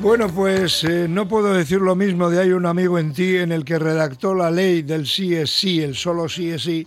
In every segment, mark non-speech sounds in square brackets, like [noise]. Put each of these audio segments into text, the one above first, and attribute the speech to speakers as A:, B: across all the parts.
A: Bueno, pues eh, no puedo decir lo mismo de Hay un amigo en ti en el que redactó la ley del sí es sí, el solo sí es sí,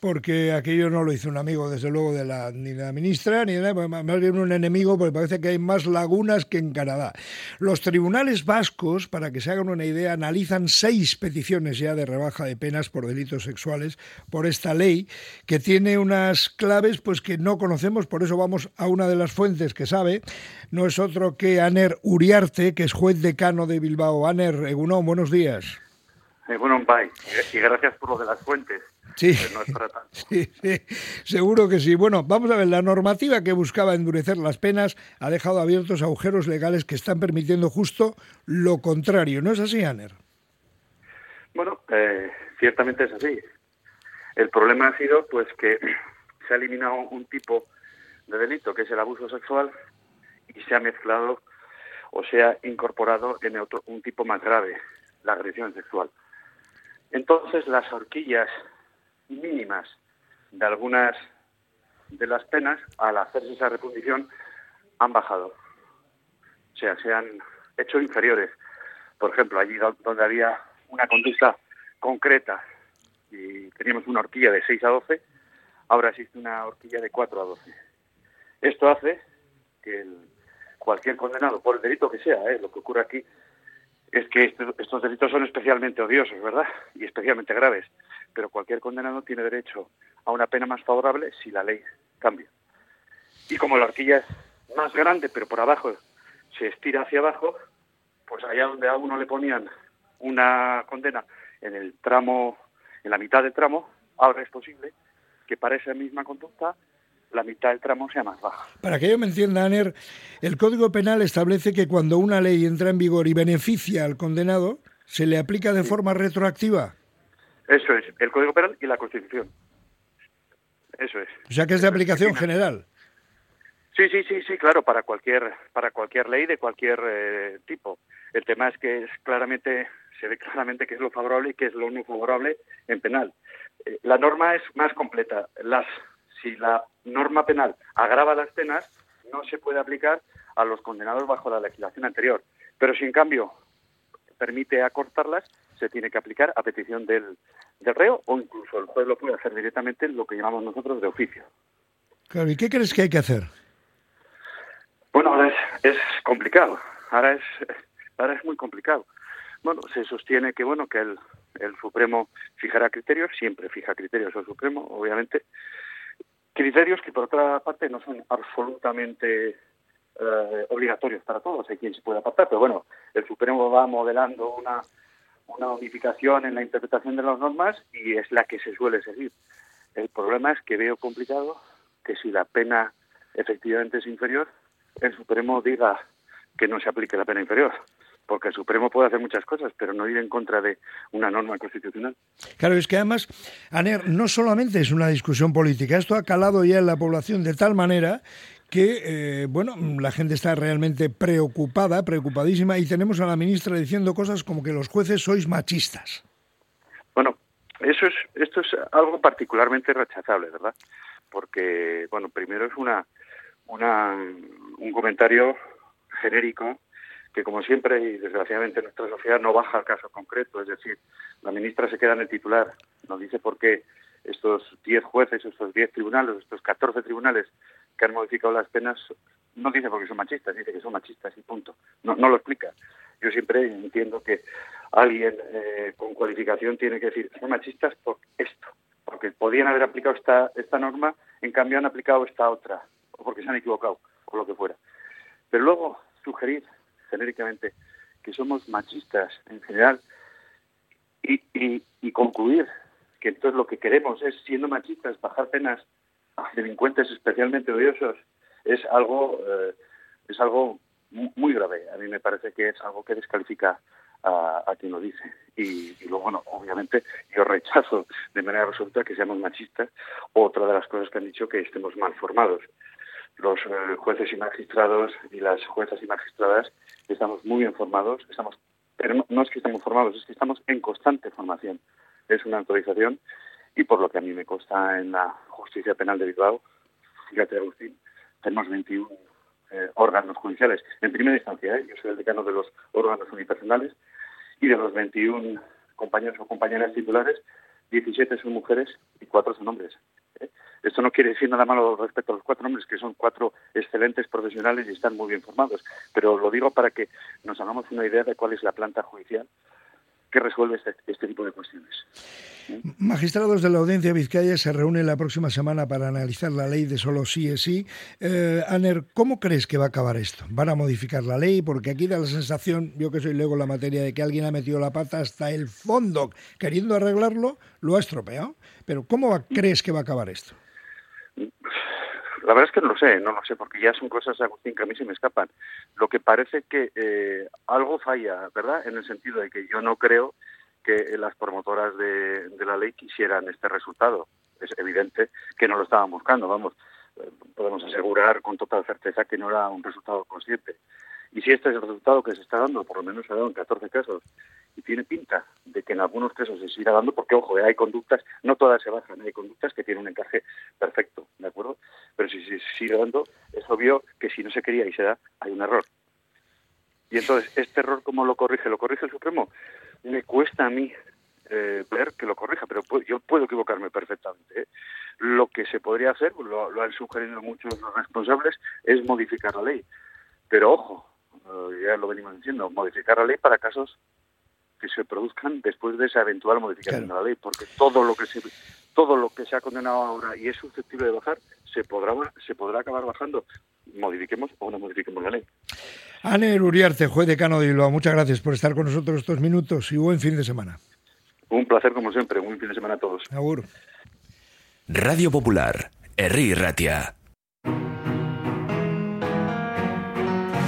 A: porque aquello no lo hizo un amigo, desde luego, de la, ni de la ministra, ni de la, más bien un enemigo, porque parece que hay más lagunas que en Canadá. Los tribunales vascos, para que se hagan una idea, analizan seis peticiones ya de rebaja de penas por delitos sexuales por esta ley, que tiene unas claves pues que no conocemos, por eso vamos a una de las fuentes que sabe, no es otro que Aner Uriarte, que es juez decano de Bilbao. Aner, Egunon, buenos días.
B: bueno, bye. Y gracias por lo de las fuentes.
A: Sí. [laughs] sí, sí, seguro que sí. Bueno, vamos a ver, la normativa que buscaba endurecer las penas ha dejado abiertos agujeros legales que están permitiendo justo lo contrario. ¿No es así, Aner?
B: Bueno, eh, ciertamente es así. El problema ha sido pues que [clears throat] se ha eliminado un tipo de delito, que es el abuso sexual, y se ha mezclado o se ha incorporado en otro, un tipo más grave, la agresión sexual. Entonces, las horquillas mínimas de algunas de las penas, al hacerse esa refundición, han bajado. O sea, se han hecho inferiores. Por ejemplo, allí donde había una conducta concreta y teníamos una horquilla de 6 a 12, ahora existe una horquilla de 4 a 12. Esto hace que cualquier condenado, por el delito que sea, ¿eh? lo que ocurre aquí es que estos delitos son especialmente odiosos, ¿verdad? Y especialmente graves pero cualquier condenado tiene derecho a una pena más favorable si la ley cambia. Y como la horquilla es más grande, pero por abajo se estira hacia abajo, pues allá donde a uno le ponían una condena en el tramo, en la mitad del tramo, ahora es posible que para esa misma conducta la mitad del tramo sea más baja.
A: Para que yo me entienda, Aner, el Código Penal establece que cuando una ley entra en vigor y beneficia al condenado, se le aplica de forma retroactiva.
B: Eso es, el Código Penal y la Constitución. Eso es.
A: O sea que es de aplicación general.
B: Sí, sí, sí, sí, claro, para cualquier para cualquier ley de cualquier eh, tipo. El tema es que es claramente se ve claramente qué es lo favorable y qué es lo no favorable en penal. Eh, la norma es más completa. Las si la norma penal agrava las penas, no se puede aplicar a los condenados bajo la legislación anterior. Pero si en cambio permite acortarlas, se tiene que aplicar a petición del, del reo o incluso el juez lo puede hacer directamente lo que llamamos nosotros de oficio.
A: Claro, ¿y qué crees que hay que hacer?
B: Bueno, ahora es, es complicado, ahora es, ahora es muy complicado. Bueno, se sostiene que bueno que el, el Supremo fijará criterios, siempre fija criterios el Supremo, obviamente, criterios que por otra parte no son absolutamente eh, obligatorios para todos, hay quien se puede apartar, pero bueno, el Supremo va modelando una, una unificación en la interpretación de las normas y es la que se suele seguir. El problema es que veo complicado que si la pena efectivamente es inferior, el Supremo diga que no se aplique la pena inferior porque el Supremo puede hacer muchas cosas, pero no ir en contra de una norma constitucional.
A: Claro, es que además, Aner, no solamente es una discusión política, esto ha calado ya en la población de tal manera que, eh, bueno, la gente está realmente preocupada, preocupadísima, y tenemos a la ministra diciendo cosas como que los jueces sois machistas.
B: Bueno, eso es, esto es algo particularmente rechazable, ¿verdad? Porque, bueno, primero es una, una un comentario genérico que como siempre y desgraciadamente en nuestra sociedad no baja al caso concreto, es decir, la ministra se queda en el titular, nos dice por qué estos 10 jueces, estos 10 tribunales, estos 14 tribunales que han modificado las penas, no dice porque son machistas, dice que son machistas y punto. No, no lo explica. Yo siempre entiendo que alguien eh, con cualificación tiene que decir, son machistas por esto, porque podían haber aplicado esta, esta norma, en cambio han aplicado esta otra, o porque se han equivocado, o lo que fuera. Pero luego sugerir genéricamente que somos machistas en general y, y, y concluir que entonces lo que queremos es, siendo machistas, bajar penas delincuentes especialmente odiosos es algo eh, es algo muy grave. A mí me parece que es algo que descalifica a, quien lo dice. Y, luego, bueno, obviamente yo rechazo de manera absoluta que seamos machistas. Otra de las cosas que han dicho que estemos mal formados. Los eh, jueces y magistrados y las juezas y magistradas estamos muy informados, estamos, pero no, no es que estemos formados, es que estamos en constante formación. Es una autorización y por lo que a mí me consta en la Justicia Penal de Bilbao, fíjate Agustín, tenemos 21 eh, órganos judiciales. En primera instancia, ¿eh? yo soy el decano de los órganos unipersonales y de los 21 compañeros o compañeras titulares, 17 son mujeres y 4 son hombres. ¿eh? Esto no quiere decir nada malo respecto a los cuatro hombres, que son cuatro excelentes profesionales y están muy bien formados, pero lo digo para que nos hagamos una idea de cuál es la planta judicial que resuelve este, este, tipo de cuestiones.
A: Magistrados de la Audiencia de Vizcaya se reúnen la próxima semana para analizar la ley de solo sí es sí. Eh, Aner, ¿cómo crees que va a acabar esto? ¿Van a modificar la ley? Porque aquí da la sensación, yo que soy luego la materia, de que alguien ha metido la pata hasta el fondo, queriendo arreglarlo, lo ha estropeado. Pero ¿cómo crees que va a acabar esto?
B: La verdad es que no lo sé, no lo sé, porque ya son cosas, Agustín, que a mí se me escapan. Lo que parece que eh, algo falla, ¿verdad? En el sentido de que yo no creo que las promotoras de, la ley quisieran este resultado. Es evidente que no lo estaban buscando, vamos. Eh, podemos asegurar con total certeza que no era un resultado consciente. Y si este es el resultado que se está dando, por lo menos se ha dado en 14 casos, y tiene pinta de que en algunos casos se siga dando, porque ojo, eh, hay conductas, no todas se bajan, hay conductas que tienen un encaje perfecto, ¿de acuerdo? Pero si se sigue dando, es obvio que si no se quería y se da, hay un error. Y entonces, ¿este error cómo lo corrige? ¿Lo corrige el Supremo? Me cuesta a mí eh, ver que lo corrija, pero yo puedo equivocarme perfectamente. ¿eh? Lo que se podría hacer, lo, lo han sugerido muchos responsables, es modificar la ley. Pero ojo, ya lo venimos diciendo, modificar la ley para casos que se produzcan después de esa eventual modificación de la ley, porque todo lo que se todo lo que se ha condenado ahora y es susceptible de bajar se podrá se podrá acabar bajando, modifiquemos o no modifiquemos la ley.
A: Anel Uriarte, juez decano de Bilbao, muchas gracias por estar con nosotros estos minutos y buen fin de semana.
B: Un placer como siempre, buen fin de semana a todos.
A: Agur.
C: Radio Popular, Herri Ratia.